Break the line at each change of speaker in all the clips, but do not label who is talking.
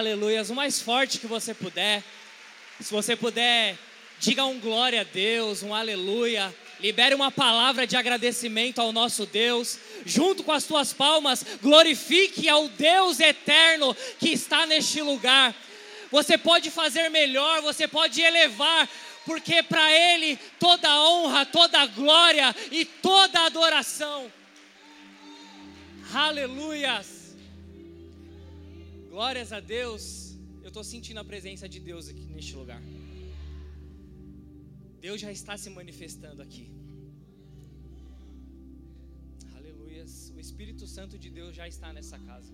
Aleluias. O mais forte que você puder. Se você puder, diga um glória a Deus, um aleluia. Libere uma palavra de agradecimento ao nosso Deus. Junto com as tuas palmas, glorifique ao Deus eterno que está neste lugar. Você pode fazer melhor, você pode elevar, porque para Ele toda honra, toda glória e toda adoração. Aleluias. Glórias a Deus. Eu estou sentindo a presença de Deus aqui neste lugar. Deus já está se manifestando aqui. Aleluias. O Espírito Santo de Deus já está nessa casa.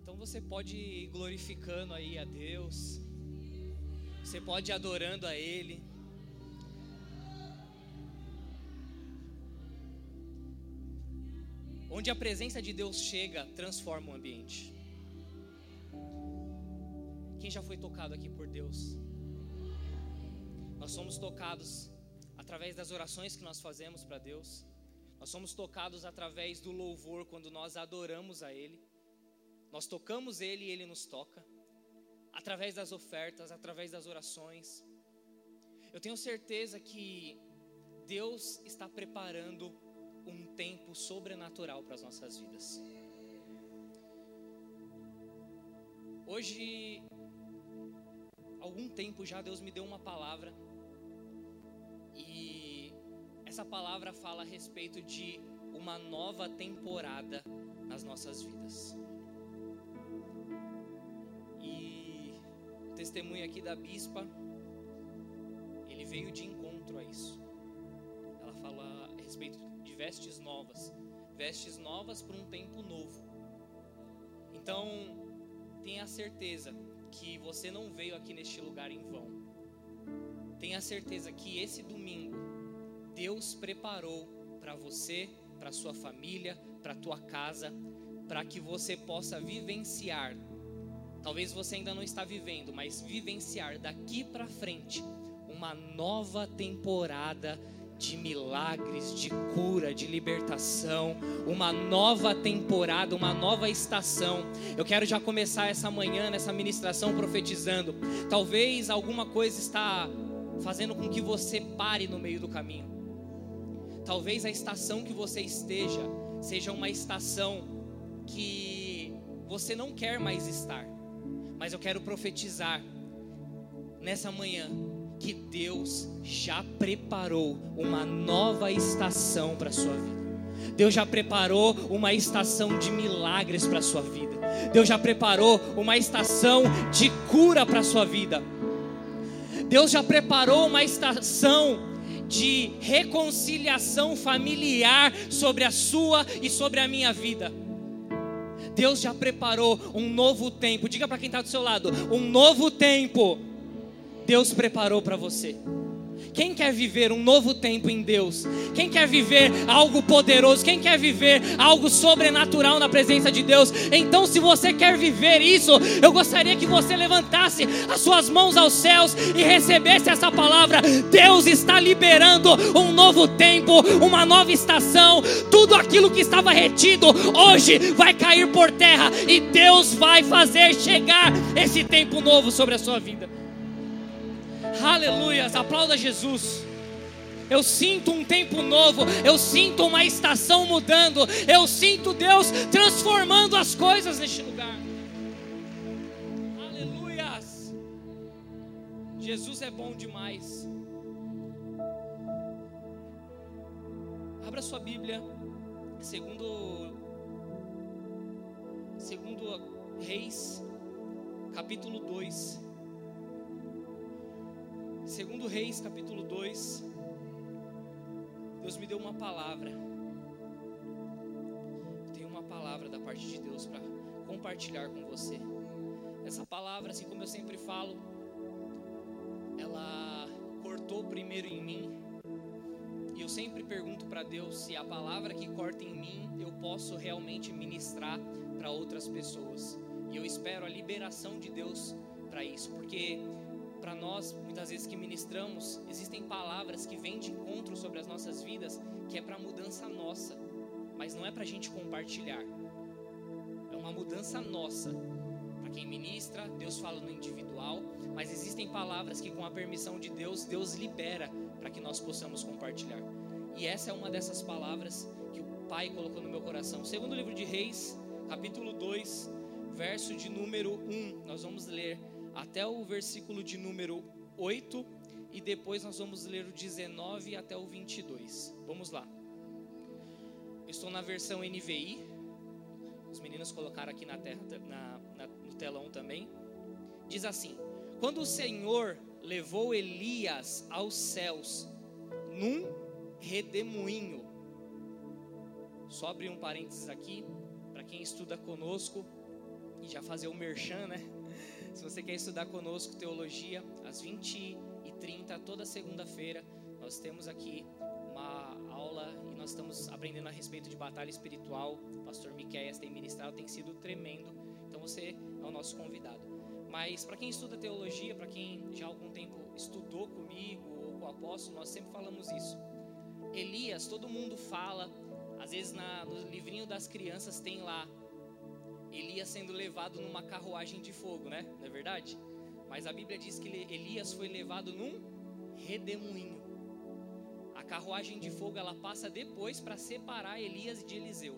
Então você pode ir glorificando aí a Deus. Você pode ir adorando a Ele. Onde a presença de Deus chega, transforma o ambiente. Quem já foi tocado aqui por Deus? Nós somos tocados através das orações que nós fazemos para Deus. Nós somos tocados através do louvor quando nós adoramos a Ele. Nós tocamos Ele e Ele nos toca. Através das ofertas, através das orações. Eu tenho certeza que Deus está preparando um tempo sobrenatural para as nossas vidas. Hoje, algum tempo já Deus me deu uma palavra e essa palavra fala a respeito de uma nova temporada nas nossas vidas. E o testemunho aqui da bispa, ele veio de encontro a isso. Ela fala a respeito de vestes novas, vestes novas para um tempo novo. Então, tenha certeza que você não veio aqui neste lugar em vão. Tenha certeza que esse domingo Deus preparou para você, para sua família, para tua casa, para que você possa vivenciar. Talvez você ainda não está vivendo, mas vivenciar daqui para frente uma nova temporada de milagres, de cura, de libertação, uma nova temporada, uma nova estação. Eu quero já começar essa manhã nessa ministração profetizando. Talvez alguma coisa está fazendo com que você pare no meio do caminho. Talvez a estação que você esteja seja uma estação que você não quer mais estar. Mas eu quero profetizar nessa manhã que Deus já preparou uma nova estação para a sua vida. Deus já preparou uma estação de milagres para a sua vida. Deus já preparou uma estação de cura para a sua vida. Deus já preparou uma estação de reconciliação familiar sobre a sua e sobre a minha vida. Deus já preparou um novo tempo. Diga para quem está do seu lado: um novo tempo. Deus preparou para você. Quem quer viver um novo tempo em Deus? Quem quer viver algo poderoso? Quem quer viver algo sobrenatural na presença de Deus? Então, se você quer viver isso, eu gostaria que você levantasse as suas mãos aos céus e recebesse essa palavra. Deus está liberando um novo tempo, uma nova estação. Tudo aquilo que estava retido hoje vai cair por terra e Deus vai fazer chegar esse tempo novo sobre a sua vida. Aleluias, aplauda Jesus. Eu sinto um tempo novo, eu sinto uma estação mudando, eu sinto Deus transformando as coisas neste lugar. Aleluias. Jesus é bom demais. Abra sua Bíblia, segundo segundo Reis, capítulo 2. Segundo Reis, capítulo 2, Deus me deu uma palavra. Tenho uma palavra da parte de Deus para compartilhar com você. Essa palavra, assim como eu sempre falo, ela cortou primeiro em mim. E eu sempre pergunto para Deus se a palavra que corta em mim eu posso realmente ministrar para outras pessoas. E eu espero a liberação de Deus para isso, porque para nós, muitas vezes que ministramos, existem palavras que vêm de encontro sobre as nossas vidas, que é para mudança nossa, mas não é para a gente compartilhar. É uma mudança nossa. Para quem ministra, Deus fala no individual, mas existem palavras que, com a permissão de Deus, Deus libera para que nós possamos compartilhar. E essa é uma dessas palavras que o Pai colocou no meu coração. Segundo livro de Reis, capítulo 2, verso de número 1. Nós vamos ler até o versículo de número 8 e depois nós vamos ler o 19 até o 22. Vamos lá. estou na versão NVI. Os meninos colocaram aqui na, terra, na, na, no telão também. Diz assim: Quando o Senhor levou Elias aos céus num redemoinho. Só abrir um parênteses aqui, para quem estuda conosco, e já fazer o merchan, né? Se você quer estudar conosco teologia, às 20 e 30, toda segunda-feira, nós temos aqui uma aula e nós estamos aprendendo a respeito de batalha espiritual. O pastor Miqueias tem ministrado, tem sido tremendo. Então você é o nosso convidado. Mas para quem estuda teologia, para quem já há algum tempo estudou comigo ou com o apóstolo, nós sempre falamos isso. Elias, todo mundo fala, às vezes na, no livrinho das crianças tem lá Elias sendo levado numa carruagem de fogo, né? Não é verdade? Mas a Bíblia diz que Elias foi levado num redemoinho. A carruagem de fogo ela passa depois para separar Elias de Eliseu.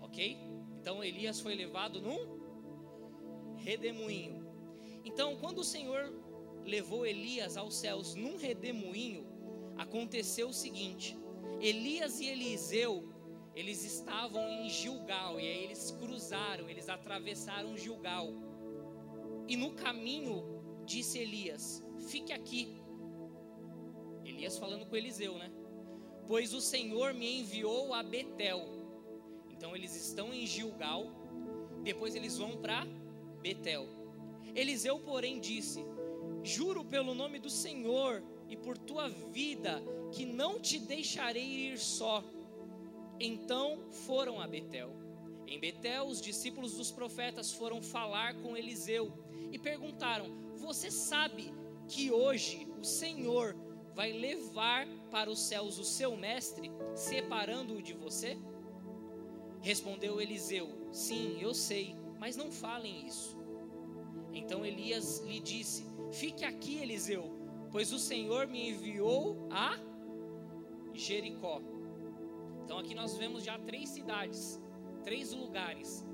Ok? Então Elias foi levado num redemoinho. Então, quando o Senhor levou Elias aos céus num redemoinho, aconteceu o seguinte: Elias e Eliseu eles estavam em Gilgal e aí eles cruzaram, eles atravessaram Gilgal. E no caminho disse Elias: Fique aqui. Elias falando com Eliseu, né? Pois o Senhor me enviou a Betel. Então eles estão em Gilgal, depois eles vão para Betel. Eliseu, porém, disse: Juro pelo nome do Senhor e por tua vida que não te deixarei ir só então foram a Betel. Em Betel, os discípulos dos profetas foram falar com Eliseu e perguntaram: Você sabe que hoje o Senhor vai levar para os céus o seu mestre, separando-o de você? Respondeu Eliseu: Sim, eu sei, mas não falem isso. Então Elias lhe disse: Fique aqui, Eliseu, pois o Senhor me enviou a Jericó. Então aqui nós vemos já três cidades, três lugares,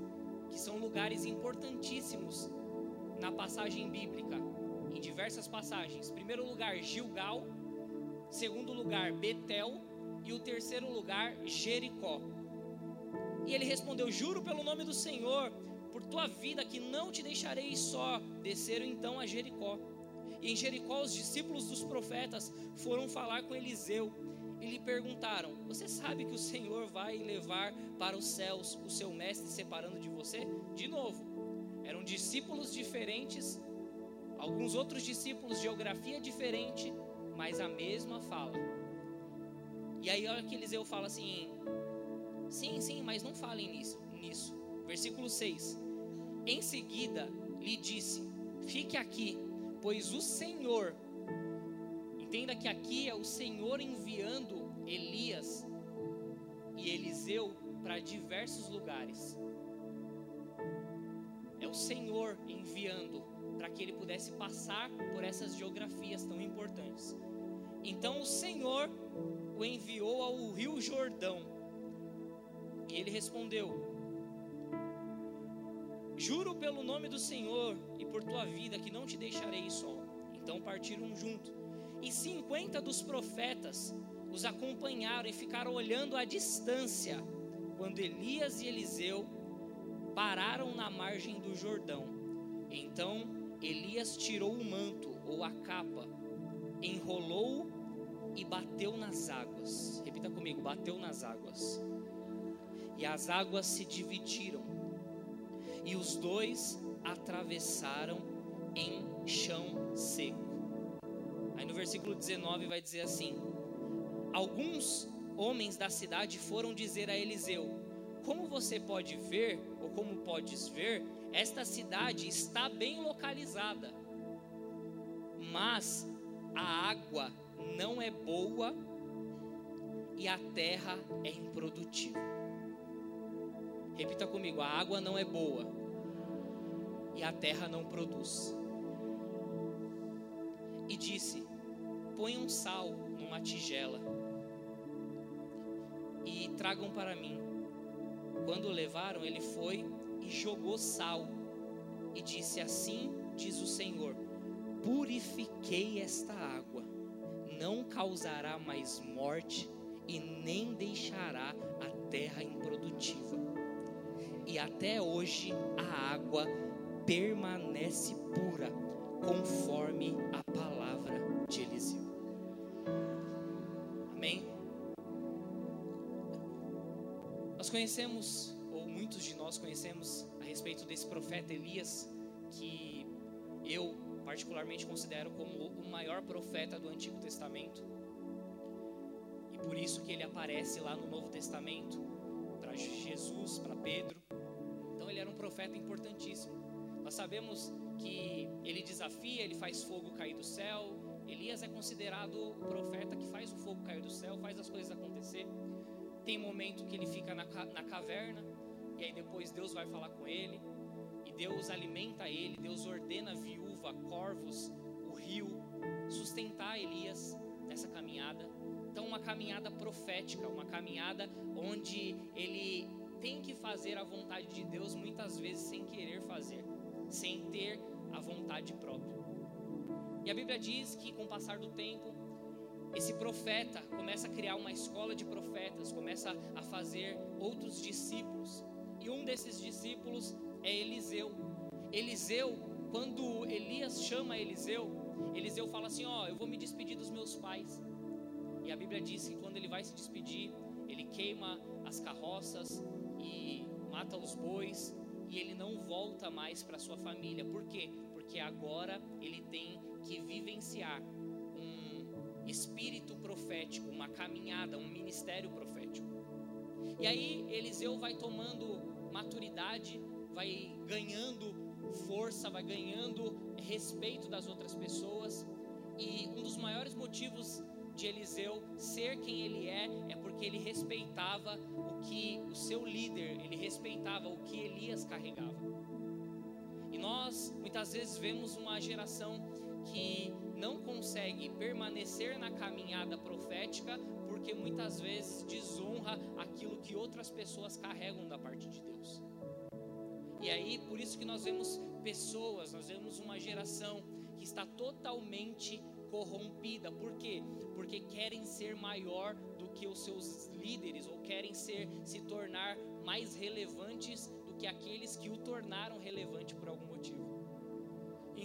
que são lugares importantíssimos na passagem bíblica, em diversas passagens. Primeiro lugar, Gilgal. Segundo lugar, Betel. E o terceiro lugar, Jericó. E ele respondeu: Juro pelo nome do Senhor, por tua vida, que não te deixarei só. Desceram então a Jericó. E em Jericó, os discípulos dos profetas foram falar com Eliseu e lhe perguntaram: Você sabe que o Senhor vai levar para os céus o seu mestre separando de você? De novo, eram discípulos diferentes, alguns outros discípulos, geografia diferente, mas a mesma fala. E aí, olha que Eliseu fala assim: Sim, sim, mas não falem nisso. nisso. Versículo 6: Em seguida lhe disse: Fique aqui, pois o Senhor Entenda que aqui é o Senhor enviando Elias e Eliseu para diversos lugares. É o Senhor enviando para que ele pudesse passar por essas geografias tão importantes. Então o Senhor o enviou ao Rio Jordão. E ele respondeu: Juro pelo nome do Senhor e por tua vida que não te deixarei só. Então partiram junto e cinquenta dos profetas os acompanharam e ficaram olhando à distância, quando Elias e Eliseu pararam na margem do Jordão. Então Elias tirou o manto ou a capa, enrolou e bateu nas águas. Repita comigo: bateu nas águas. E as águas se dividiram, e os dois atravessaram em chão seco. Aí no versículo 19 vai dizer assim: Alguns homens da cidade foram dizer a Eliseu: Como você pode ver, ou como podes ver, esta cidade está bem localizada, mas a água não é boa e a terra é improdutiva. Repita comigo: a água não é boa e a terra não produz. E disse: Põe um sal numa tigela e tragam para mim. Quando o levaram, ele foi e jogou sal e disse: Assim diz o Senhor: Purifiquei esta água, não causará mais morte e nem deixará a terra improdutiva. E até hoje a água permanece pura, conforme a palavra de Eliseu. Amém? Nós conhecemos, ou muitos de nós conhecemos, a respeito desse profeta Elias, que eu particularmente considero como o maior profeta do Antigo Testamento. E por isso que ele aparece lá no Novo Testamento para Jesus, para Pedro. Então ele era um profeta importantíssimo. Nós sabemos que ele desafia, ele faz fogo cair do céu. Elias é considerado o profeta que faz o fogo cair do céu, faz as coisas acontecer. Tem momento que ele fica na, na caverna, e aí depois Deus vai falar com ele, e Deus alimenta ele, Deus ordena a viúva, corvos, o rio, sustentar Elias nessa caminhada. Então, uma caminhada profética, uma caminhada onde ele tem que fazer a vontade de Deus, muitas vezes sem querer fazer sem ter a vontade própria. E a Bíblia diz que com o passar do tempo, esse profeta começa a criar uma escola de profetas, começa a fazer outros discípulos. E um desses discípulos é Eliseu. Eliseu, quando Elias chama Eliseu, Eliseu fala assim: Ó, oh, eu vou me despedir dos meus pais. A Bíblia diz que quando ele vai se despedir, ele queima as carroças e mata os bois e ele não volta mais para sua família. Por quê? Porque agora ele tem que vivenciar um espírito profético, uma caminhada, um ministério profético. E aí Eliseu vai tomando maturidade, vai ganhando força, vai ganhando respeito das outras pessoas. E um dos maiores motivos de Eliseu ser quem ele é é porque ele respeitava o que o seu líder, ele respeitava o que Elias carregava. E nós muitas vezes vemos uma geração que não consegue permanecer na caminhada profética porque muitas vezes desonra aquilo que outras pessoas carregam da parte de Deus. E aí, por isso que nós vemos pessoas, nós vemos uma geração que está totalmente corrompida. Por quê? Porque querem ser maior do que os seus líderes ou querem ser se tornar mais relevantes do que aqueles que o tornaram relevante por algum motivo.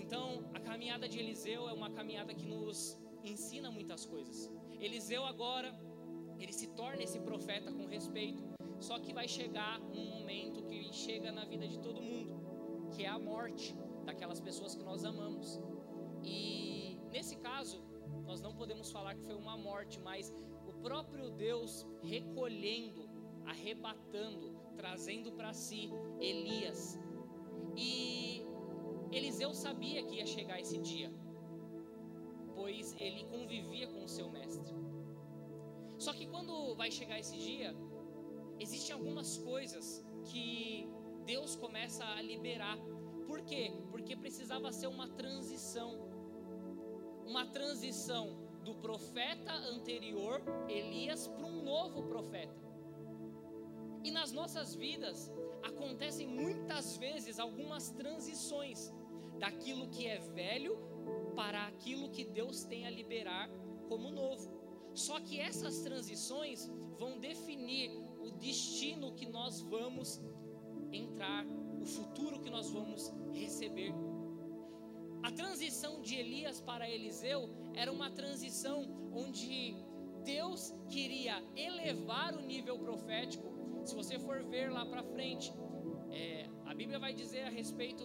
Então, a caminhada de Eliseu é uma caminhada que nos ensina muitas coisas. Eliseu agora, ele se torna esse profeta com respeito, só que vai chegar um momento que chega na vida de todo mundo, que é a morte daquelas pessoas que nós amamos. E caso, nós não podemos falar que foi uma morte, mas o próprio Deus recolhendo, arrebatando, trazendo para si Elias. E Eliseu sabia que ia chegar esse dia, pois ele convivia com o seu mestre. Só que quando vai chegar esse dia, existem algumas coisas que Deus começa a liberar. Por quê? Porque precisava ser uma transição uma transição do profeta anterior, Elias, para um novo profeta. E nas nossas vidas acontecem muitas vezes algumas transições daquilo que é velho para aquilo que Deus tem a liberar como novo. Só que essas transições vão definir o destino que nós vamos entrar, o futuro que nós vamos receber a transição de Elias para Eliseu era uma transição onde Deus queria elevar o nível profético. Se você for ver lá para frente, é, a Bíblia vai dizer a respeito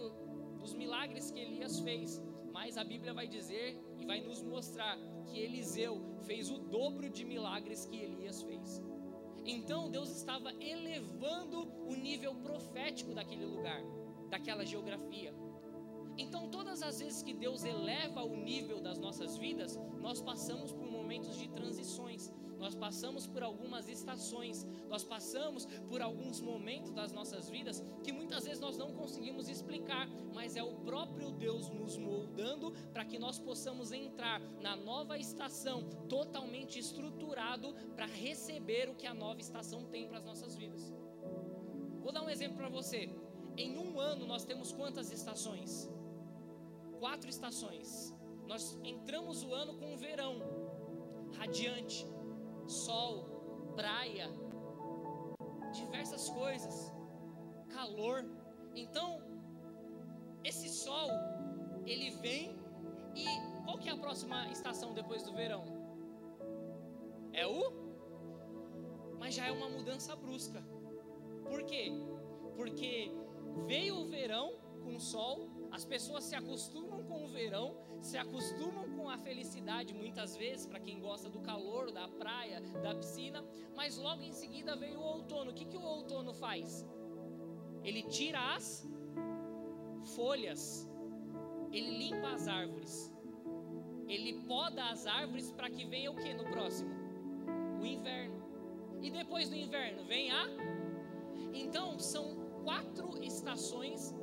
dos milagres que Elias fez, mas a Bíblia vai dizer e vai nos mostrar que Eliseu fez o dobro de milagres que Elias fez. Então Deus estava elevando o nível profético daquele lugar, daquela geografia. Então, todas as vezes que Deus eleva o nível das nossas vidas, nós passamos por momentos de transições. nós passamos por algumas estações, nós passamos por alguns momentos das nossas vidas que muitas vezes nós não conseguimos explicar, mas é o próprio Deus nos moldando para que nós possamos entrar na nova estação totalmente estruturado para receber o que a nova estação tem para as nossas vidas. Vou dar um exemplo para você. Em um ano nós temos quantas estações? Quatro estações. Nós entramos o ano com o verão radiante sol, praia, diversas coisas, calor. Então, esse sol, ele vem e qual que é a próxima estação depois do verão? É o? Mas já é uma mudança brusca. Por quê? Porque veio o verão com sol, as pessoas se acostumam com o verão, se acostumam com a felicidade, muitas vezes, para quem gosta do calor, da praia, da piscina, mas logo em seguida veio o outono. O que, que o outono faz? Ele tira as folhas, ele limpa as árvores, ele poda as árvores para que venha o que no próximo? O inverno. E depois do inverno vem a. Então são quatro estações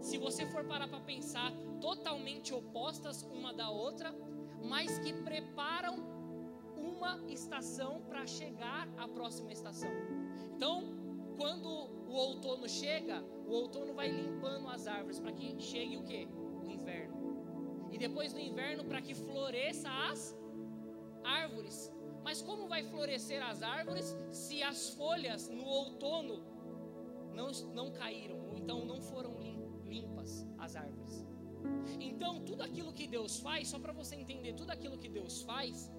se você for parar para pensar, totalmente opostas uma da outra, mas que preparam uma estação para chegar à próxima estação. Então, quando o outono chega, o outono vai limpando as árvores para que chegue o que? O inverno. E depois do inverno, para que floresça as árvores. Mas como vai florescer as árvores se as folhas no outono não, não caíram, ou então não foram limpas? as árvores. Então, tudo aquilo que Deus faz, só para você entender, tudo aquilo que Deus faz,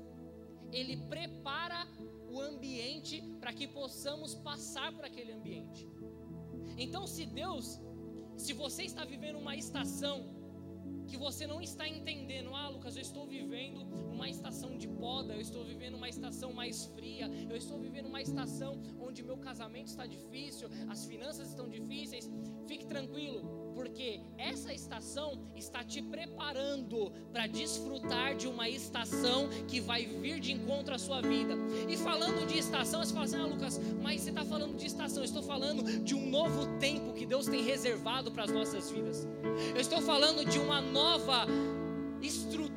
Ele prepara o ambiente para que possamos passar por aquele ambiente. Então, se Deus, se você está vivendo uma estação que você não está entendendo, ah, Lucas, eu estou vivendo uma estação de poda, eu estou vivendo uma estação mais fria, eu estou vivendo uma estação onde meu casamento está difícil, as finanças estão difíceis, fique tranquilo porque essa estação está te preparando para desfrutar de uma estação que vai vir de encontro à sua vida. E falando de estação, você fala assim: Ah, Lucas, mas você está falando de estação, eu estou falando de um novo tempo que Deus tem reservado para as nossas vidas. Eu estou falando de uma nova estrutura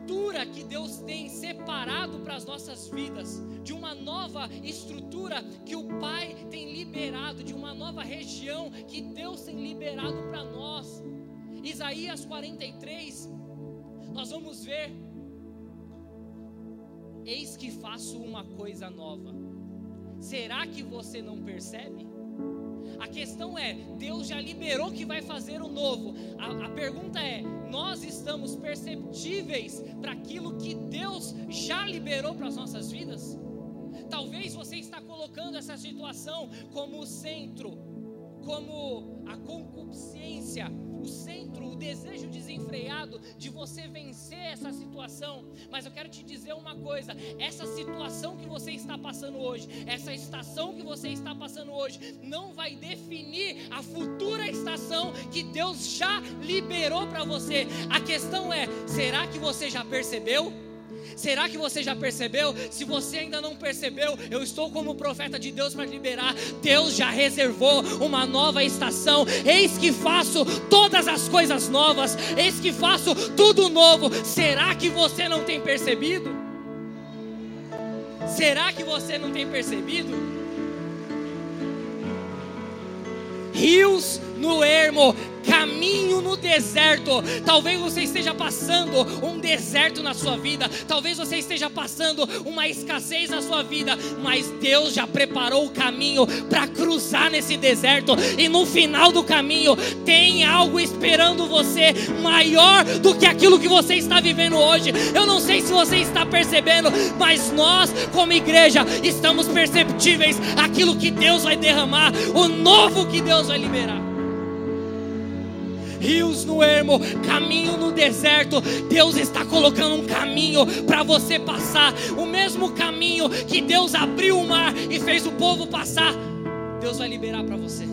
que Deus tem separado para as nossas vidas, de uma nova estrutura que o Pai tem liberado, de uma nova região que Deus tem liberado para nós. Isaías 43, nós vamos ver: Eis que faço uma coisa nova. Será que você não percebe? A questão é: Deus já liberou que vai fazer o novo. A, a pergunta é: nós estamos perceptíveis para aquilo que Deus já liberou para as nossas vidas? Talvez você está colocando essa situação como o centro, como a concupiscência, o centro, o desejo desenfreado de você vencer essa situação. Mas eu quero te dizer uma coisa: essa situação que você está passando hoje, essa estação que você está passando hoje, não vai definir a futura estação que Deus já liberou para você. A questão é: será que você já percebeu? Será que você já percebeu? Se você ainda não percebeu, eu estou como profeta de Deus para liberar. Deus já reservou uma nova estação. Eis que faço todas as coisas novas. Eis que faço tudo novo. Será que você não tem percebido? Será que você não tem percebido? rios no ermo, caminho no deserto. Talvez você esteja passando um deserto na sua vida, talvez você esteja passando uma escassez na sua vida, mas Deus já preparou o caminho para cruzar nesse deserto, e no final do caminho tem algo esperando você maior do que aquilo que você está vivendo hoje. Eu não sei se você está percebendo, mas nós, como igreja, estamos perceptíveis aquilo que Deus vai derramar, o novo que Deus vai liberar rios no ermo, caminho no deserto. Deus está colocando um caminho para você passar, o mesmo caminho que Deus abriu o mar e fez o povo passar. Deus vai liberar para você.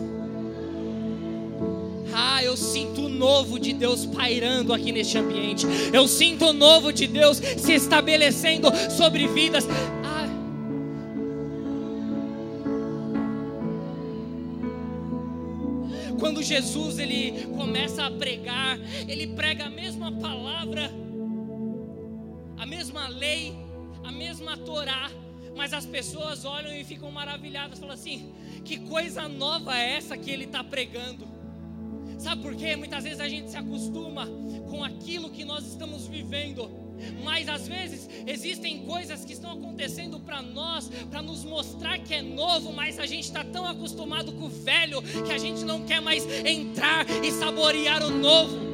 Ah, eu sinto o novo de Deus pairando aqui neste ambiente. Eu sinto o novo de Deus se estabelecendo sobre vidas. Quando Jesus ele começa a pregar, ele prega a mesma palavra, a mesma lei, a mesma Torá, mas as pessoas olham e ficam maravilhadas, falam assim: que coisa nova é essa que ele está pregando? Sabe por quê? Muitas vezes a gente se acostuma com aquilo que nós estamos vivendo. Mas às vezes existem coisas que estão acontecendo para nós, para nos mostrar que é novo, mas a gente está tão acostumado com o velho que a gente não quer mais entrar e saborear o novo.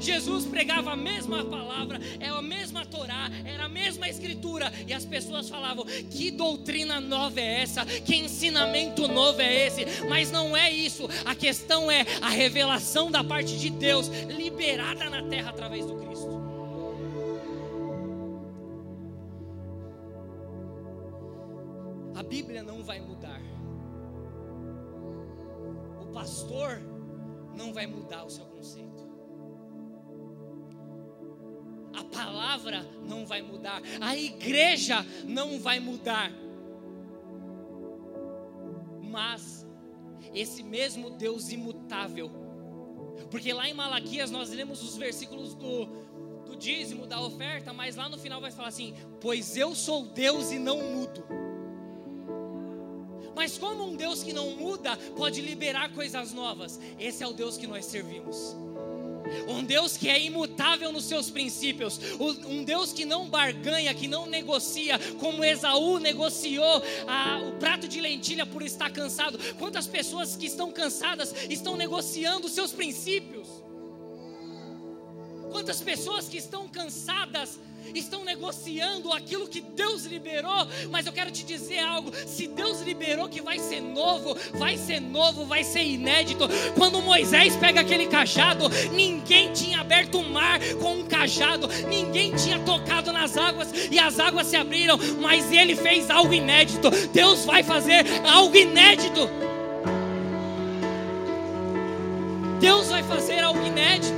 Jesus pregava a mesma palavra, é a mesma Torá, era a mesma escritura, e as pessoas falavam: que doutrina nova é essa? Que ensinamento novo é esse? Mas não é isso, a questão é a revelação da parte de Deus liberada na terra através do Cristo. Pastor não vai mudar o seu conceito. a palavra não vai mudar, a igreja não vai mudar. Mas esse mesmo Deus imutável, porque lá em Malaquias nós lemos os versículos do, do dízimo, da oferta, mas lá no final vai falar assim: Pois eu sou Deus e não mudo. Mas como um Deus que não muda pode liberar coisas novas? Esse é o Deus que nós servimos um Deus que é imutável nos seus princípios, um Deus que não barganha, que não negocia, como Esaú negociou a, o prato de lentilha por estar cansado. Quantas pessoas que estão cansadas estão negociando seus princípios? Quantas pessoas que estão cansadas estão negociando aquilo que Deus liberou, mas eu quero te dizer algo: se Deus liberou que vai ser novo, vai ser novo, vai ser inédito. Quando Moisés pega aquele cajado, ninguém tinha aberto o mar com um cajado, ninguém tinha tocado nas águas e as águas se abriram, mas ele fez algo inédito. Deus vai fazer algo inédito. Deus vai fazer algo inédito.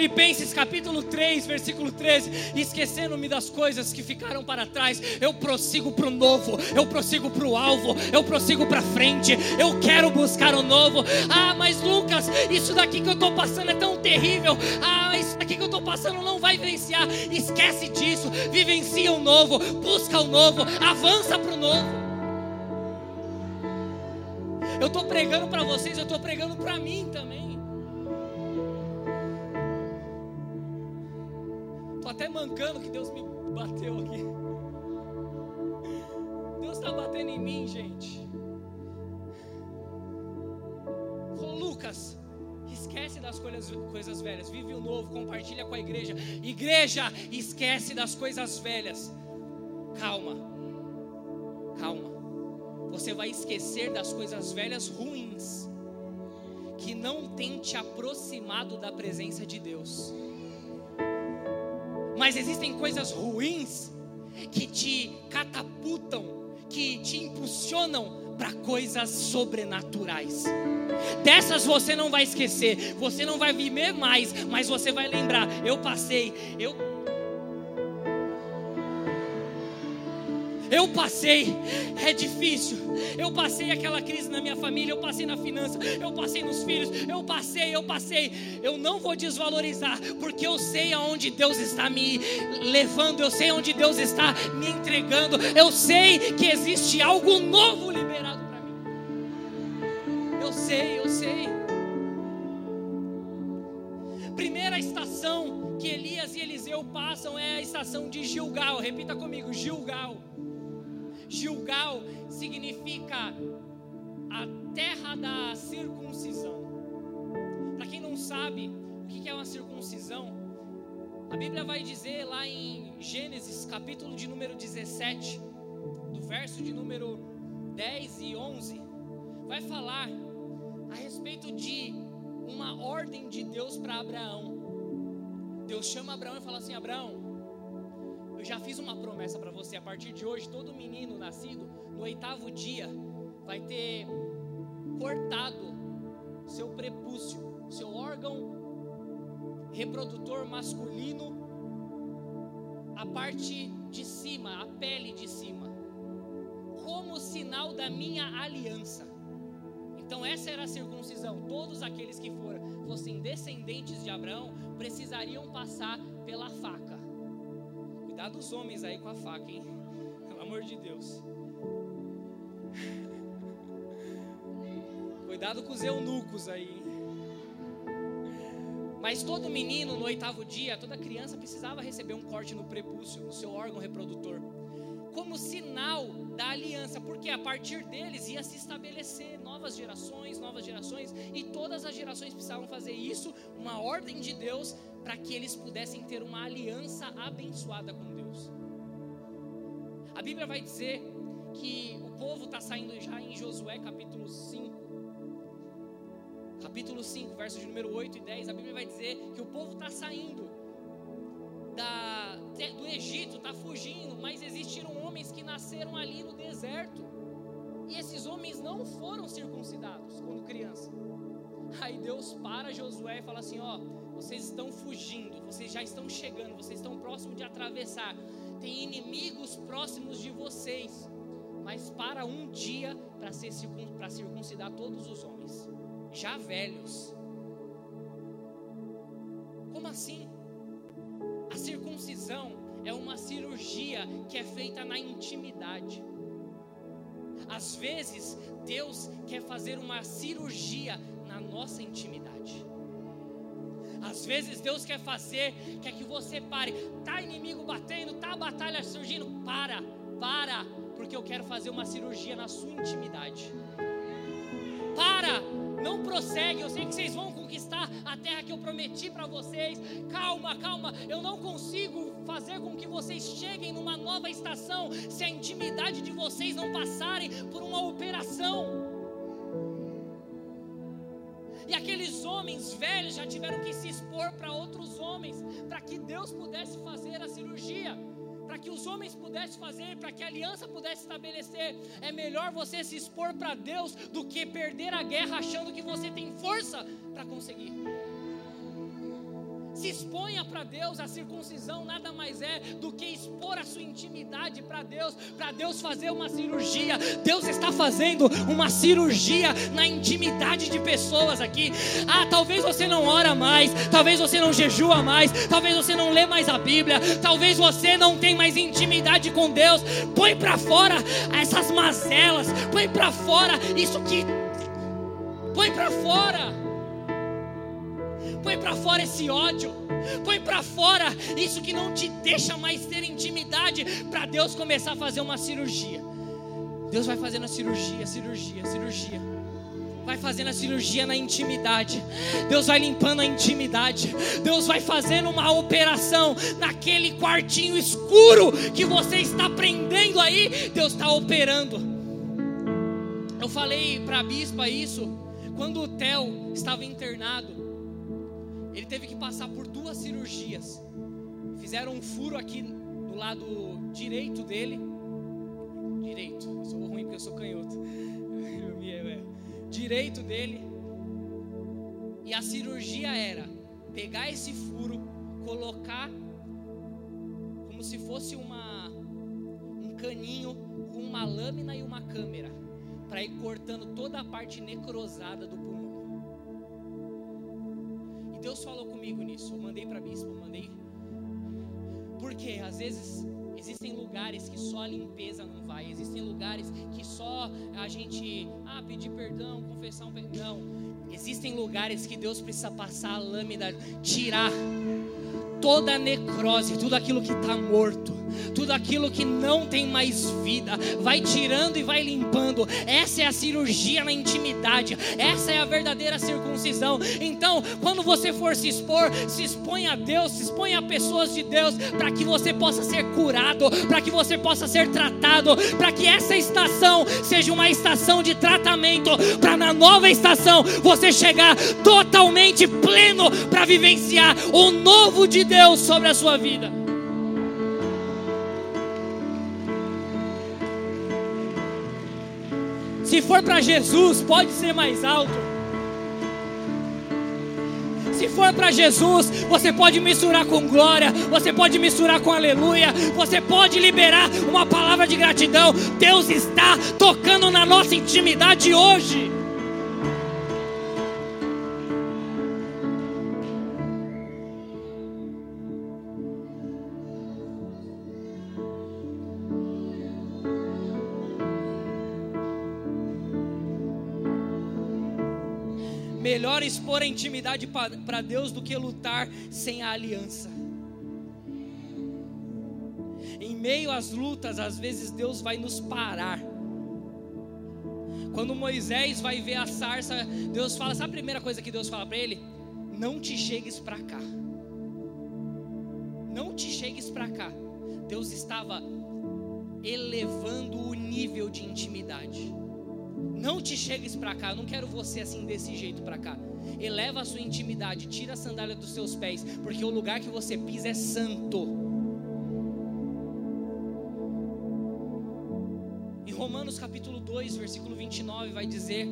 Filipenses capítulo 3, versículo 13: Esquecendo-me das coisas que ficaram para trás, eu prossigo para o novo, eu prossigo para o alvo, eu prossigo para frente, eu quero buscar o novo. Ah, mas Lucas, isso daqui que eu estou passando é tão terrível. Ah, isso daqui que eu estou passando não vai vivenciar. Esquece disso, vivencia o novo, busca o novo, avança para o novo. Eu estou pregando para vocês, eu estou pregando para mim também. Até mancando que Deus me bateu aqui. Deus está batendo em mim, gente. Ô Lucas, esquece das coisas, coisas velhas, vive o novo, compartilha com a igreja. Igreja, esquece das coisas velhas. Calma, calma. Você vai esquecer das coisas velhas ruins que não tem te aproximado da presença de Deus. Mas existem coisas ruins que te catapultam, que te impulsionam para coisas sobrenaturais. Dessas você não vai esquecer, você não vai viver mais, mas você vai lembrar: eu passei, eu Eu passei, é difícil. Eu passei aquela crise na minha família, eu passei na finança, eu passei nos filhos, eu passei, eu passei. Eu não vou desvalorizar, porque eu sei aonde Deus está me levando, eu sei aonde Deus está me entregando. Eu sei que existe algo novo liberado para mim. Eu sei, eu sei. Primeira estação que Elias e Eliseu passam é a estação de Gilgal. Repita comigo, Gilgal. Gilgal significa a terra da circuncisão. Para quem não sabe o que é uma circuncisão, a Bíblia vai dizer lá em Gênesis, capítulo de número 17, do verso de número 10 e 11, vai falar a respeito de uma ordem de Deus para Abraão. Deus chama Abraão e fala assim: Abraão, eu já fiz uma promessa para você. A partir de hoje, todo menino nascido no oitavo dia vai ter cortado seu prepúcio, seu órgão reprodutor masculino, a parte de cima, a pele de cima. como sinal da minha aliança. Então essa era a circuncisão. Todos aqueles que foram, fossem descendentes de Abraão precisariam passar pela faca. Cuidado os homens aí com a faca, hein? Pelo amor de Deus. Cuidado com os eunucos aí. Mas todo menino no oitavo dia, toda criança precisava receber um corte no prepúcio, no seu órgão reprodutor, como sinal da aliança, porque a partir deles ia se estabelecer novas gerações, novas gerações, e todas as gerações precisavam fazer isso, uma ordem de Deus, para que eles pudessem ter uma aliança abençoada com. A Bíblia vai dizer que o povo está saindo já em Josué capítulo 5 capítulo 5, versos de número 8 e 10, a Bíblia vai dizer que o povo está saindo da, do Egito, está fugindo, mas existiram homens que nasceram ali no deserto. E esses homens não foram circuncidados quando criança. Aí Deus para Josué e fala assim: Ó, vocês estão fugindo, vocês já estão chegando, vocês estão próximos de atravessar. Tem inimigos próximos de vocês, mas para um dia para circuncidar todos os homens já velhos. Como assim? A circuncisão é uma cirurgia que é feita na intimidade. Às vezes, Deus quer fazer uma cirurgia na nossa intimidade. Às vezes Deus quer fazer, quer que você pare. Tá inimigo batendo, tá batalha surgindo, para, para, porque eu quero fazer uma cirurgia na sua intimidade. Para, não prossegue. Eu sei que vocês vão conquistar a terra que eu prometi para vocês. Calma, calma. Eu não consigo fazer com que vocês cheguem numa nova estação se a intimidade de vocês não passarem por uma operação. Velhos já tiveram que se expor para outros homens, para que Deus pudesse fazer a cirurgia para que os homens pudessem fazer, para que a aliança pudesse estabelecer. É melhor você se expor para Deus do que perder a guerra achando que você tem força para conseguir. Se exponha para Deus, a circuncisão nada mais é do que expor a sua intimidade para Deus, para Deus fazer uma cirurgia. Deus está fazendo uma cirurgia na intimidade de pessoas aqui. Ah, talvez você não ora mais, talvez você não jejua mais, talvez você não lê mais a Bíblia, talvez você não tem mais intimidade com Deus. Põe para fora essas mazelas, põe para fora isso que põe para fora. Põe para fora esse ódio. Põe para fora isso que não te deixa mais ter intimidade para Deus começar a fazer uma cirurgia. Deus vai fazendo a cirurgia, cirurgia, cirurgia. Vai fazendo a cirurgia na intimidade. Deus vai limpando a intimidade. Deus vai fazendo uma operação naquele quartinho escuro que você está prendendo aí. Deus está operando. Eu falei para a bispa isso quando o Theo estava internado. Ele teve que passar por duas cirurgias. Fizeram um furo aqui no lado direito dele. Direito, eu sou ruim porque eu sou canhoto. direito dele. E a cirurgia era pegar esse furo, colocar como se fosse uma um caninho com uma lâmina e uma câmera para ir cortando toda a parte necrosada do pulmão. Deus falou comigo nisso. Eu mandei para bispo, mandei. Porque às vezes existem lugares que só a limpeza não vai, existem lugares que só a gente ah, pedir perdão, confessar um perdão. Existem lugares que Deus precisa passar a lâmina, tirar toda a necrose, tudo aquilo que está morto, tudo aquilo que não tem mais vida, vai tirando e vai limpando. Essa é a cirurgia na intimidade, essa é a verdadeira circuncisão. Então, quando você for se expor, se expõe a Deus, se expõe a pessoas de Deus, para que você possa ser curado, para que você possa ser tratado, para que essa estação seja uma estação de tratamento, para na nova estação você chegar totalmente pleno para vivenciar o novo de Deus sobre a sua vida. Se for para Jesus, pode ser mais alto. Se for para Jesus, você pode misturar com glória, você pode misturar com aleluia, você pode liberar uma palavra de gratidão. Deus está tocando na nossa intimidade hoje. Melhor expor a intimidade para Deus do que lutar sem a aliança. Em meio às lutas, às vezes Deus vai nos parar. Quando Moisés vai ver a sarça, Deus fala: sabe a primeira coisa que Deus fala para ele? Não te chegues para cá. Não te chegues para cá. Deus estava elevando o nível de intimidade. Não te chegues para cá, eu não quero você assim desse jeito para cá. Eleva a sua intimidade, tira a sandália dos seus pés, porque o lugar que você pisa é santo. Em Romanos capítulo 2, versículo 29 vai dizer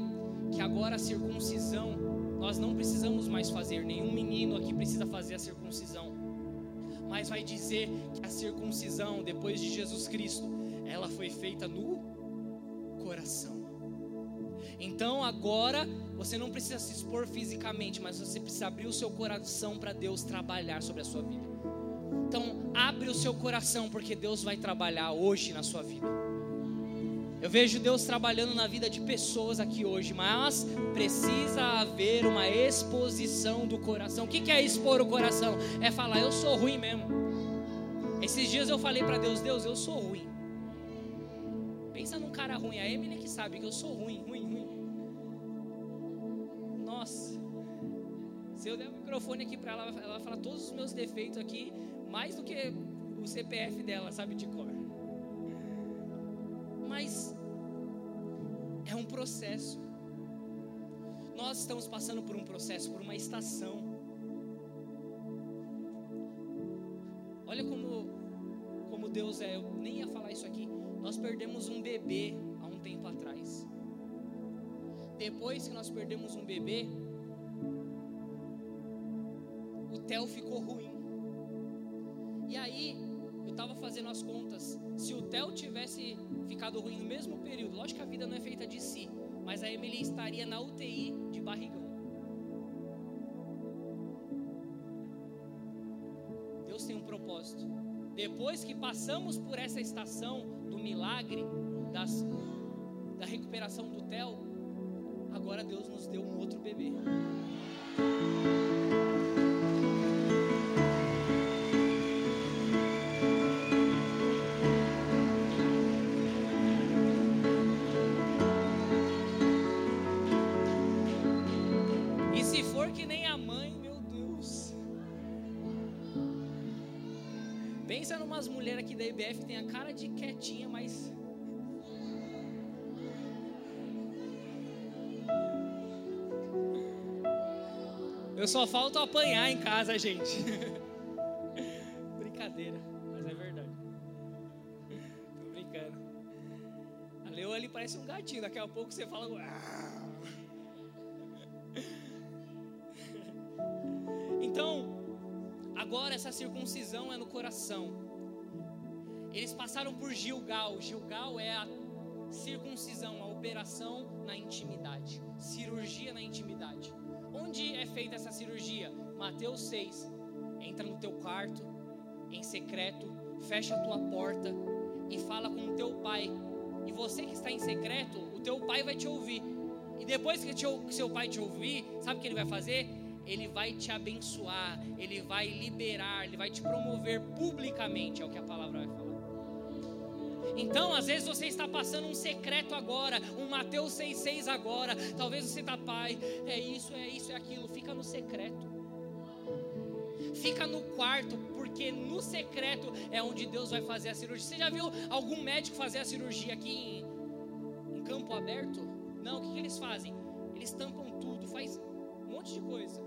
que agora a circuncisão nós não precisamos mais fazer, nenhum menino aqui precisa fazer a circuncisão. Mas vai dizer que a circuncisão depois de Jesus Cristo, ela foi feita no coração. Então agora você não precisa se expor fisicamente, mas você precisa abrir o seu coração para Deus trabalhar sobre a sua vida. Então abre o seu coração porque Deus vai trabalhar hoje na sua vida. Eu vejo Deus trabalhando na vida de pessoas aqui hoje, mas precisa haver uma exposição do coração. O que é expor o coração? É falar, eu sou ruim mesmo. Esses dias eu falei para Deus, Deus, eu sou ruim. Pensa num cara ruim, a Emily que sabe que eu sou ruim, ruim, ruim. Se eu der o microfone aqui para ela, ela vai falar todos os meus defeitos aqui, mais do que o CPF dela, sabe de cor. Mas é um processo. Nós estamos passando por um processo, por uma estação. Olha como, como Deus é. Eu nem ia falar isso aqui. Nós perdemos um bebê Depois que nós perdemos um bebê, Theo ficou ruim. E aí, eu estava fazendo as contas. Se o Theo tivesse ficado ruim no mesmo período, lógico que a vida não é feita de si, mas a Emily estaria na UTI de barrigão. Deus tem um propósito. Depois que passamos por essa estação do milagre, das, da recuperação do Theo, agora Deus nos deu um outro bebê. Pensa numas mulheres aqui da IBF que tem a cara de quietinha, mas. Eu só falto apanhar em casa, gente. Brincadeira, mas é verdade. Tô brincando. A Leo ali parece um gatinho, daqui a pouco você fala. Então, Agora essa circuncisão é no coração. Eles passaram por Gilgal. Gilgal é a circuncisão, a operação na intimidade, cirurgia na intimidade. Onde é feita essa cirurgia? Mateus 6. Entra no teu quarto, em secreto, fecha a tua porta e fala com o teu pai. E você que está em secreto, o teu pai vai te ouvir. E depois que o seu pai te ouvir, sabe o que ele vai fazer? Ele vai te abençoar, Ele vai liberar, Ele vai te promover publicamente, é o que a palavra vai falar. Então, às vezes você está passando um secreto agora, um Mateus 6,6 agora. Talvez você está, pai, é isso, é isso, é aquilo. Fica no secreto. Fica no quarto, porque no secreto é onde Deus vai fazer a cirurgia. Você já viu algum médico fazer a cirurgia aqui em, em campo aberto? Não, o que, que eles fazem? Eles tampam tudo, faz um monte de coisa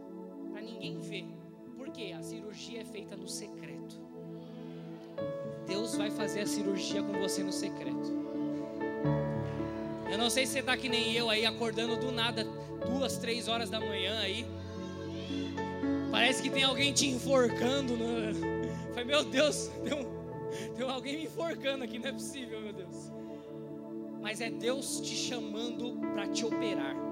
para ninguém ver. Porque a cirurgia é feita no secreto. Deus vai fazer a cirurgia com você no secreto. Eu não sei se você está que nem eu aí, acordando do nada, duas, três horas da manhã aí. Parece que tem alguém te enforcando. Né? Falei, meu Deus, tem, um, tem alguém me enforcando aqui, não é possível, meu Deus. Mas é Deus te chamando para te operar.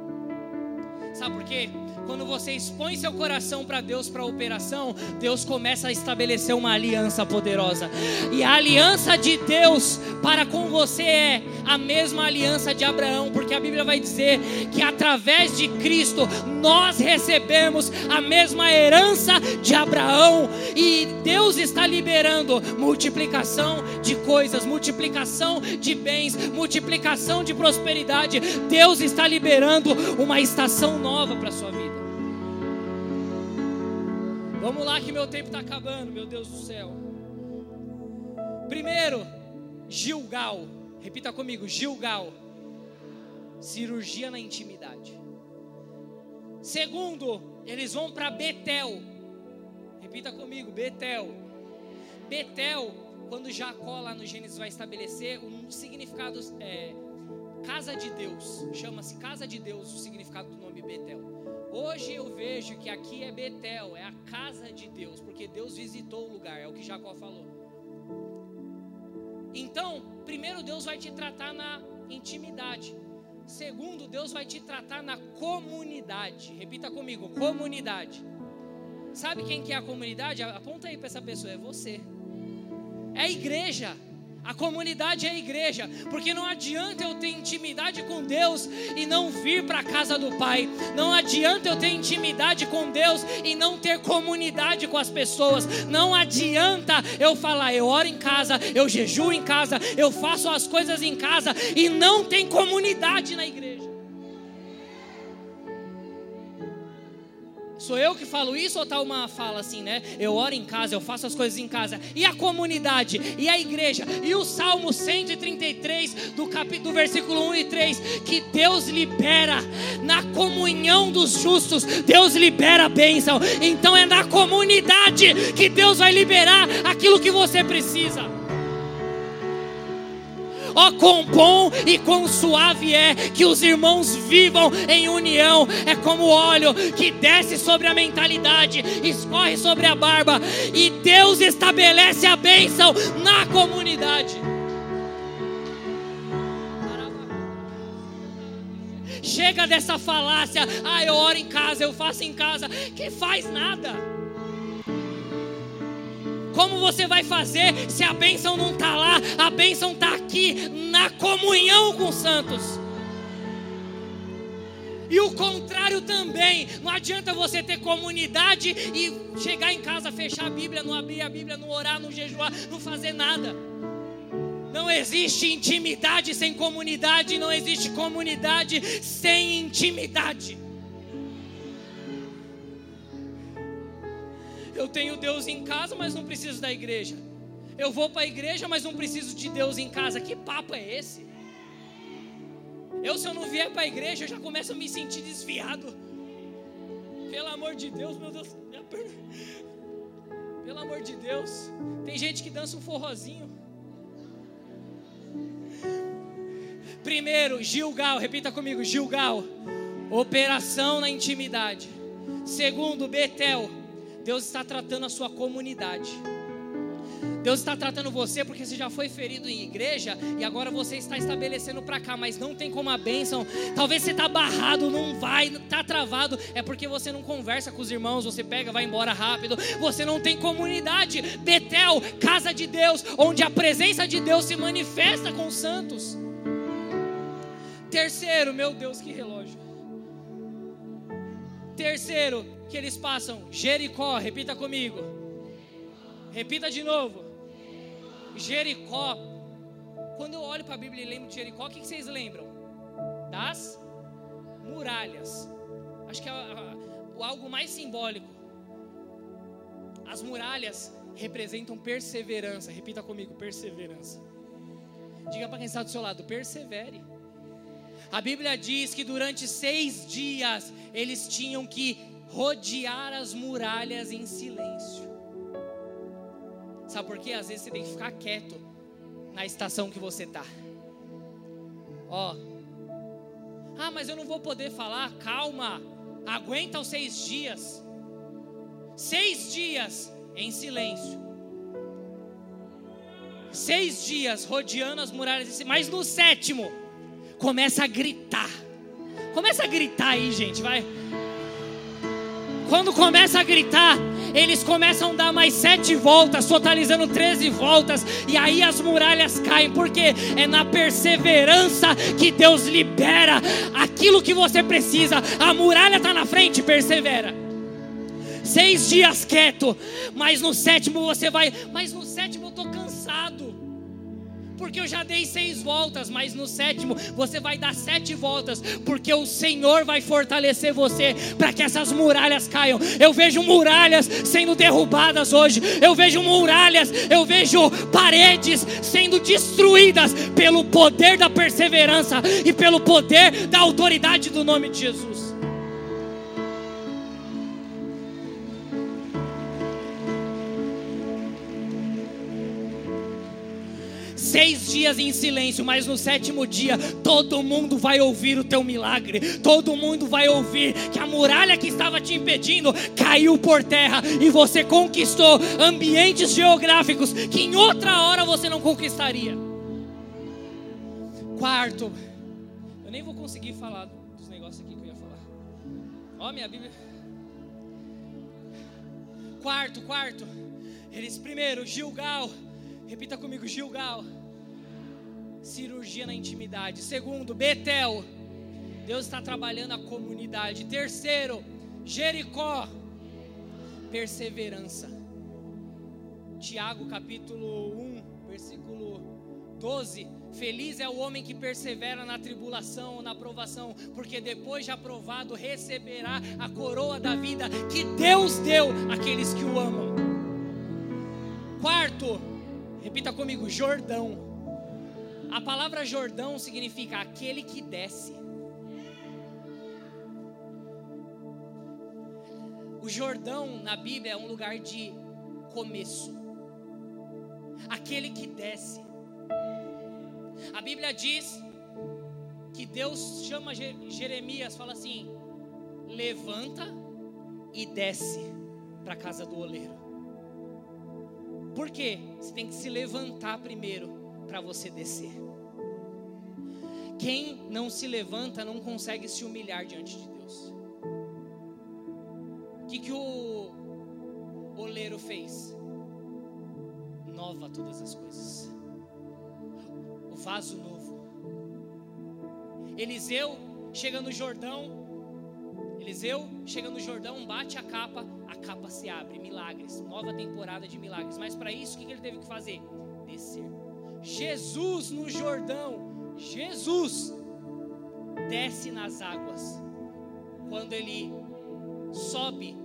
Sabe por quê? Quando você expõe seu coração para Deus para operação, Deus começa a estabelecer uma aliança poderosa. E a aliança de Deus para com você é a mesma aliança de Abraão, porque a Bíblia vai dizer que através de Cristo nós recebemos a mesma herança de Abraão e Deus está liberando multiplicação de coisas, multiplicação de bens, multiplicação de prosperidade. Deus está liberando uma estação nova para a sua vida. Vamos lá que meu tempo está acabando, meu Deus do céu. Primeiro, Gilgal. Repita comigo, Gilgal. Cirurgia na intimidade. Segundo, eles vão para Betel. Repita comigo, Betel. Betel, quando Jacó lá no Gênesis vai estabelecer um significado é, casa de Deus. Chama-se casa de Deus o significado do nome Betel. Hoje eu vejo que aqui é Betel, é a casa de Deus, porque Deus visitou o lugar, é o que Jacó falou. Então, primeiro Deus vai te tratar na intimidade. Segundo, Deus vai te tratar na comunidade. Repita comigo, comunidade. Sabe quem que é a comunidade? Aponta aí para essa pessoa, é você. É a igreja. A comunidade é a igreja, porque não adianta eu ter intimidade com Deus e não vir para a casa do Pai. Não adianta eu ter intimidade com Deus e não ter comunidade com as pessoas. Não adianta eu falar, eu oro em casa, eu jejuo em casa, eu faço as coisas em casa e não tem comunidade na igreja. Sou eu que falo isso ou tá uma fala assim, né? Eu oro em casa, eu faço as coisas em casa. E a comunidade, e a igreja, e o Salmo 133 do capítulo do versículo 1 e 3, que Deus libera na comunhão dos justos, Deus libera a bênção. Então é na comunidade que Deus vai liberar aquilo que você precisa. Ó, oh, quão bom e quão suave é que os irmãos vivam em união. É como óleo que desce sobre a mentalidade, escorre sobre a barba, e Deus estabelece a bênção na comunidade. Chega dessa falácia, ah, eu oro em casa, eu faço em casa, que faz nada. Como você vai fazer se a bênção não está lá? A bênção está aqui, na comunhão com os santos. E o contrário também. Não adianta você ter comunidade e chegar em casa, fechar a Bíblia, não abrir a Bíblia, não orar, não jejuar, não fazer nada. Não existe intimidade sem comunidade, não existe comunidade sem intimidade. Eu tenho Deus em casa, mas não preciso da igreja. Eu vou para a igreja, mas não preciso de Deus em casa. Que papo é esse? Eu, se eu não vier para a igreja, eu já começo a me sentir desviado. Pelo amor de Deus, meu Deus. Pelo amor de Deus. Tem gente que dança um forrozinho. Primeiro, Gilgal, repita comigo: Gilgal, operação na intimidade. Segundo, Betel, Deus está tratando a sua comunidade. Deus está tratando você porque você já foi ferido em igreja e agora você está estabelecendo para cá, mas não tem como a bênção. Talvez você está barrado, não vai, está travado. É porque você não conversa com os irmãos, você pega, vai embora rápido. Você não tem comunidade. Betel, casa de Deus, onde a presença de Deus se manifesta com os santos. Terceiro, meu Deus, que relógio. Terceiro, que eles passam, Jericó, repita comigo. Repita de novo. Jericó. Quando eu olho para a Bíblia e lembro de Jericó, o que vocês lembram? Das muralhas. Acho que é algo mais simbólico. As muralhas representam perseverança. Repita comigo, perseverança. Diga para quem está do seu lado, persevere. A Bíblia diz que durante seis dias eles tinham que rodear as muralhas em silêncio. Sabe por quê? Às vezes você tem que ficar quieto na estação que você está. Ó. Ah, mas eu não vou poder falar. Calma. Aguenta os seis dias. Seis dias em silêncio. Seis dias rodeando as muralhas, mas no sétimo, começa a gritar. Começa a gritar aí, gente, vai. Quando começa a gritar, eles começam a dar mais sete voltas, totalizando 13 voltas, e aí as muralhas caem, porque é na perseverança que Deus libera aquilo que você precisa. A muralha está na frente, persevera. Seis dias quieto, mas no sétimo você vai, mas no sétimo eu estou porque eu já dei seis voltas, mas no sétimo você vai dar sete voltas, porque o Senhor vai fortalecer você para que essas muralhas caiam. Eu vejo muralhas sendo derrubadas hoje, eu vejo muralhas, eu vejo paredes sendo destruídas pelo poder da perseverança e pelo poder da autoridade do nome de Jesus. Seis dias em silêncio, mas no sétimo dia todo mundo vai ouvir o teu milagre, todo mundo vai ouvir que a muralha que estava te impedindo caiu por terra e você conquistou ambientes geográficos que em outra hora você não conquistaria. Quarto, eu nem vou conseguir falar dos negócios aqui que eu ia falar. Ó, minha Bíblia. Quarto, quarto. Eles primeiro, Gilgal. Repita comigo, Gilgal cirurgia na intimidade. Segundo, Betel. Deus está trabalhando a comunidade. Terceiro, Jericó. Perseverança. Tiago capítulo 1, versículo 12. Feliz é o homem que persevera na tribulação ou na provação, porque depois de aprovado receberá a coroa da vida que Deus deu àqueles que o amam. Quarto, repita comigo: Jordão. A palavra Jordão significa aquele que desce. O Jordão na Bíblia é um lugar de começo. Aquele que desce. A Bíblia diz que Deus chama Jeremias, fala assim: levanta e desce para a casa do oleiro. Por quê? Você tem que se levantar primeiro para você descer. Quem não se levanta não consegue se humilhar diante de Deus. O que, que o oleiro fez? Nova todas as coisas. O vaso novo. Eliseu chega no Jordão. Eliseu chega no Jordão, bate a capa, a capa se abre. Milagres, nova temporada de milagres. Mas para isso, o que ele teve que fazer? Descer. Jesus no Jordão, Jesus desce nas águas. Quando ele sobe,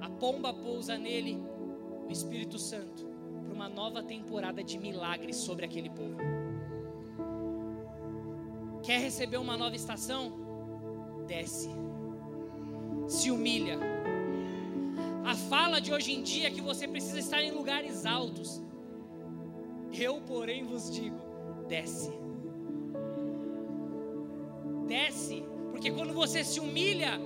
a pomba pousa nele, o Espírito Santo, para uma nova temporada de milagres sobre aquele povo. Quer receber uma nova estação? Desce, se humilha. A fala de hoje em dia é que você precisa estar em lugares altos. Eu, porém, vos digo: desce. Desce, porque quando você se humilha,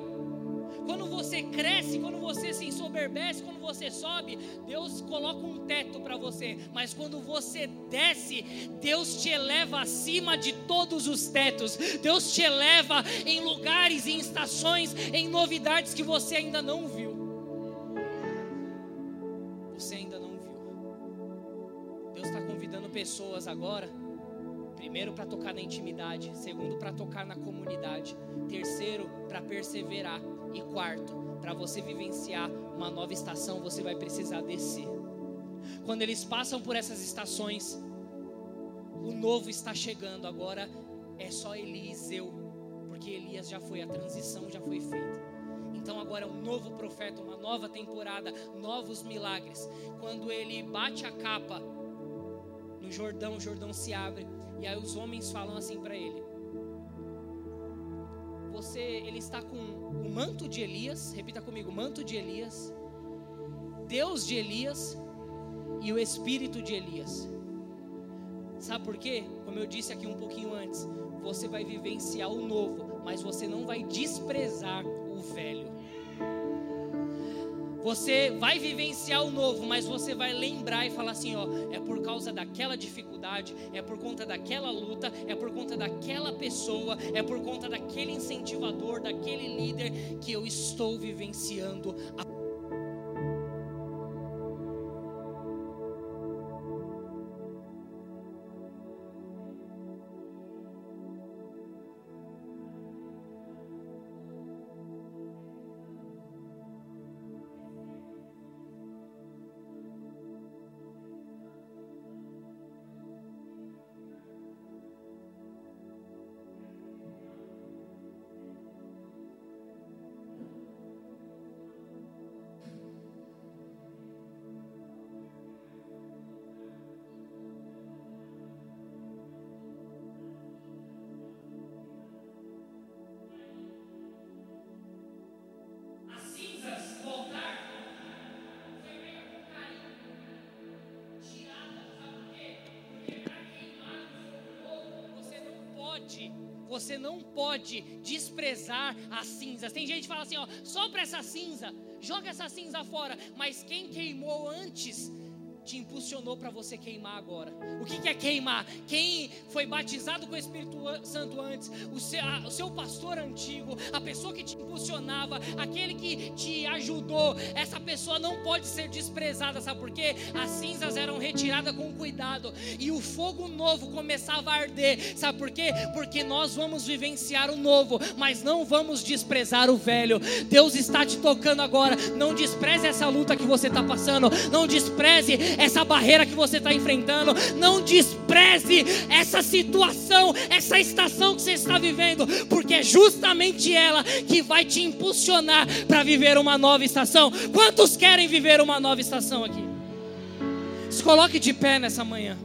quando você cresce, quando você se ensoberbece, quando você sobe, Deus coloca um teto para você. Mas quando você desce, Deus te eleva acima de todos os tetos. Deus te eleva em lugares, em estações, em novidades que você ainda não pessoas agora. Primeiro, para tocar na intimidade. Segundo, para tocar na comunidade. Terceiro, para perseverar. E quarto, para você vivenciar uma nova estação, você vai precisar descer. Quando eles passam por essas estações, o novo está chegando. Agora é só Eliseu, porque Elias já foi, a transição já foi feita. Então agora é um novo profeta, uma nova temporada, novos milagres. Quando ele bate a capa no Jordão, o Jordão se abre e aí os homens falam assim para ele: Você, ele está com o manto de Elias, repita comigo, manto de Elias, Deus de Elias e o espírito de Elias. Sabe por quê? Como eu disse aqui um pouquinho antes, você vai vivenciar o novo, mas você não vai desprezar o velho. Você vai vivenciar o novo, mas você vai lembrar e falar assim, ó, é por causa daquela dificuldade, é por conta daquela luta, é por conta daquela pessoa, é por conta daquele incentivador, daquele líder que eu estou vivenciando a você não pode desprezar as cinzas. Tem gente que fala assim, ó, sopra essa cinza, joga essa cinza fora, mas quem queimou antes te impulsionou para você queimar agora. O que, que, é queimar? Quem foi batizado com o Espírito Santo antes, o seu, a, o seu pastor antigo, a pessoa que te impulsionava, aquele que te ajudou, essa pessoa não pode ser desprezada, sabe por quê? As cinzas eram retiradas com cuidado e o fogo novo começava a arder, sabe por quê? Porque nós vamos vivenciar o novo, mas não vamos desprezar o velho. Deus está te tocando agora, não despreze essa luta que você está passando, não despreze essa barreira que você está enfrentando. Não despreze essa situação, essa estação que você está vivendo, porque é justamente ela que vai te impulsionar para viver uma nova estação. Quantos querem viver uma nova estação aqui? Se coloque de pé nessa manhã.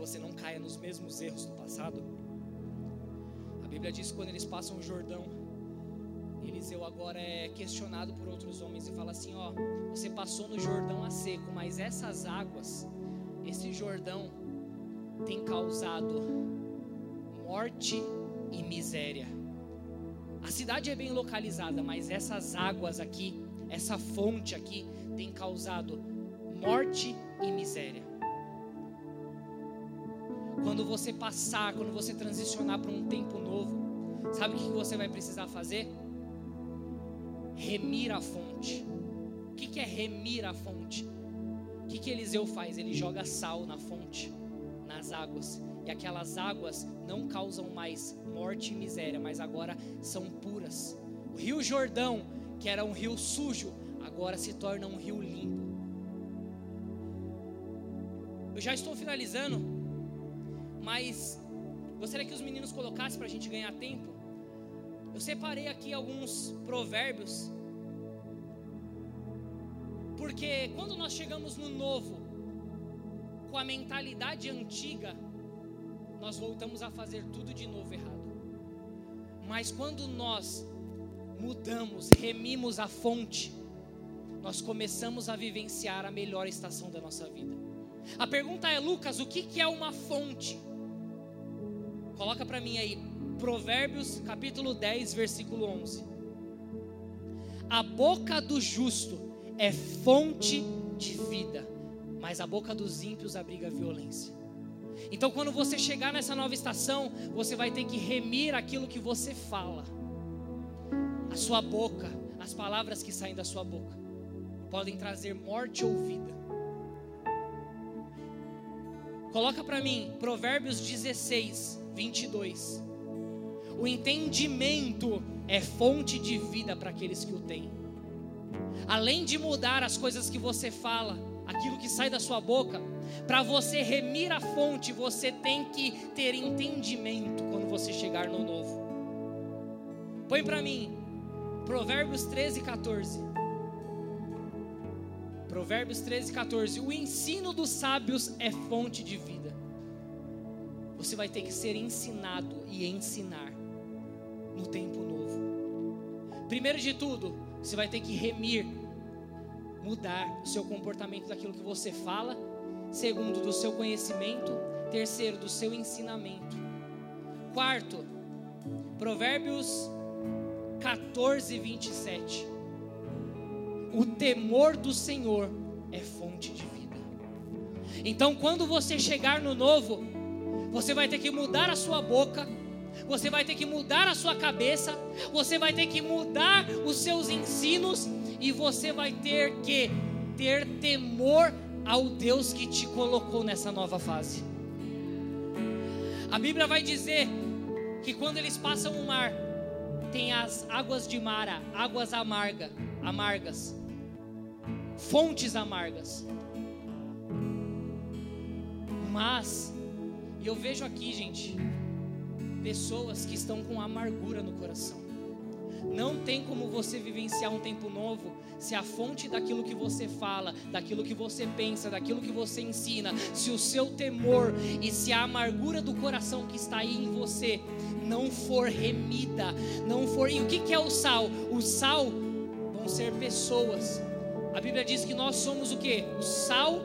Você não caia nos mesmos erros do passado. A Bíblia diz que quando eles passam o Jordão, Eliseu agora é questionado por outros homens e fala assim: Ó, você passou no Jordão a seco, mas essas águas, esse Jordão, tem causado morte e miséria. A cidade é bem localizada, mas essas águas aqui essa fonte aqui tem causado morte e miséria. Quando você passar, quando você transicionar para um tempo novo, sabe o que você vai precisar fazer? Remir a fonte. O que é remir a fonte? O que, Eliseu faz? Ele joga sal na fonte, nas águas, e aquelas águas não causam mais morte e miséria, mas agora são puras. O Rio Jordão que era um rio sujo, agora se torna um rio limpo. Eu já estou finalizando, mas gostaria que os meninos colocassem para a gente ganhar tempo. Eu separei aqui alguns provérbios, porque quando nós chegamos no novo, com a mentalidade antiga, nós voltamos a fazer tudo de novo errado. Mas quando nós mudamos, remimos a fonte, nós começamos a vivenciar a melhor estação da nossa vida. A pergunta é, Lucas, o que, é uma fonte? Coloca para mim aí, Provérbios capítulo 10, versículo 11. A boca do justo é fonte de vida, mas a boca dos ímpios abriga violência. Então, quando você chegar nessa nova estação, você vai ter que remir aquilo que você fala a sua boca, as palavras que saem da sua boca, podem trazer morte ou vida. Coloca para mim Provérbios 16, 22. O entendimento é fonte de vida para aqueles que o têm. Além de mudar as coisas que você fala, aquilo que sai da sua boca, para você remir a fonte, você tem que ter entendimento quando você chegar no novo. Põe para mim Provérbios 13, 14. Provérbios 13, 14. O ensino dos sábios é fonte de vida. Você vai ter que ser ensinado e ensinar no tempo Primeiro de tudo, você vai ter que remir, mudar o seu comportamento daquilo que você fala. Segundo, do seu conhecimento. Terceiro, do seu ensinamento. Quarto, Provérbios 14, 27. O temor do Senhor é fonte de vida. Então, quando você chegar no novo, você vai ter que mudar a sua boca, você vai ter que mudar a sua cabeça, você vai ter que mudar os seus ensinos e você vai ter que ter temor ao Deus que te colocou nessa nova fase. A Bíblia vai dizer que quando eles passam o mar, tem as águas de Mara, águas amarga, amargas, fontes amargas. Mas, e eu vejo aqui, gente, pessoas que estão com amargura no coração. Não tem como você vivenciar um tempo novo se a fonte daquilo que você fala, daquilo que você pensa, daquilo que você ensina, se o seu temor e se a amargura do coração que está aí em você não for remida, não for. E o que é o sal? O sal vão ser pessoas. A Bíblia diz que nós somos o que? O sal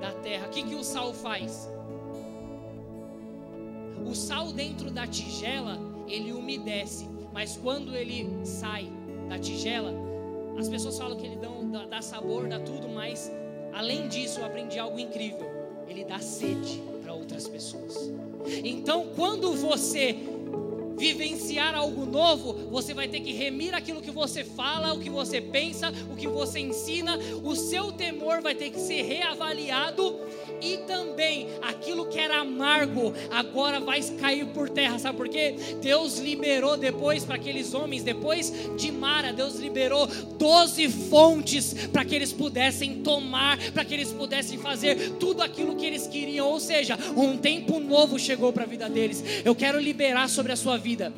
da terra. O que, que o sal faz? O sal dentro da tigela, ele umedece, mas quando ele sai da tigela, as pessoas falam que ele dá, dá sabor, dá tudo, mas além disso, eu aprendi algo incrível. Ele dá sede para outras pessoas. Então, quando você vivenciar algo novo, você vai ter que remir aquilo que você fala, o que você pensa, o que você ensina, o seu temor vai ter que ser reavaliado e também aquilo que era amargo agora vai cair por terra, sabe por quê? Deus liberou depois para aqueles homens, depois de Mara, Deus liberou 12 fontes para que eles pudessem tomar, para que eles pudessem fazer tudo aquilo que eles queriam, ou seja, um tempo novo chegou para a vida deles. Eu quero liberar sobre a sua vida.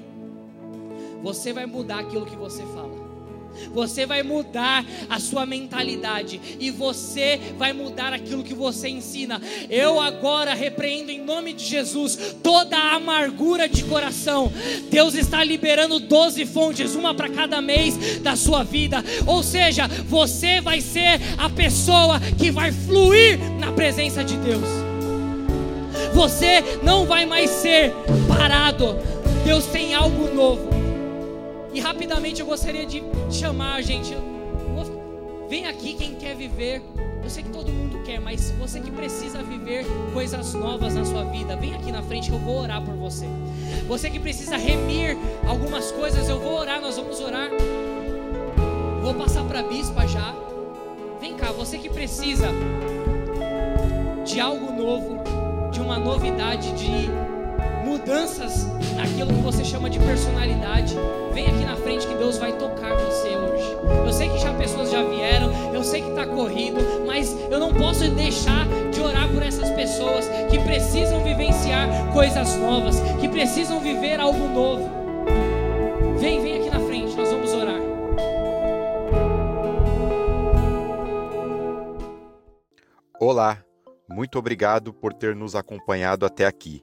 Você vai mudar aquilo que você fala. Você vai mudar a sua mentalidade e você vai mudar aquilo que você ensina. Eu agora repreendo em nome de Jesus toda a amargura de coração. Deus está liberando 12 fontes, uma para cada mês da sua vida. Ou seja, você vai ser a pessoa que vai fluir na presença de Deus. Você não vai mais ser parado. Deus tem algo novo. E rapidamente eu gostaria de chamar a gente. Vem aqui quem quer viver. Eu sei que todo mundo quer, mas você que precisa viver coisas novas na sua vida, vem aqui na frente que eu vou orar por você. Você que precisa remir algumas coisas, eu vou orar, nós vamos orar. Vou passar para a bispa já. Vem cá, você que precisa de algo novo, de uma novidade, de mudanças naquilo que você chama de personalidade, vem aqui na frente que Deus vai tocar você hoje. Eu sei que já pessoas já vieram, eu sei que está corrido, mas eu não posso deixar de orar por essas pessoas que precisam vivenciar coisas novas, que precisam viver algo novo. Vem, vem aqui na frente, nós vamos orar.
Olá, muito obrigado por ter nos acompanhado até aqui.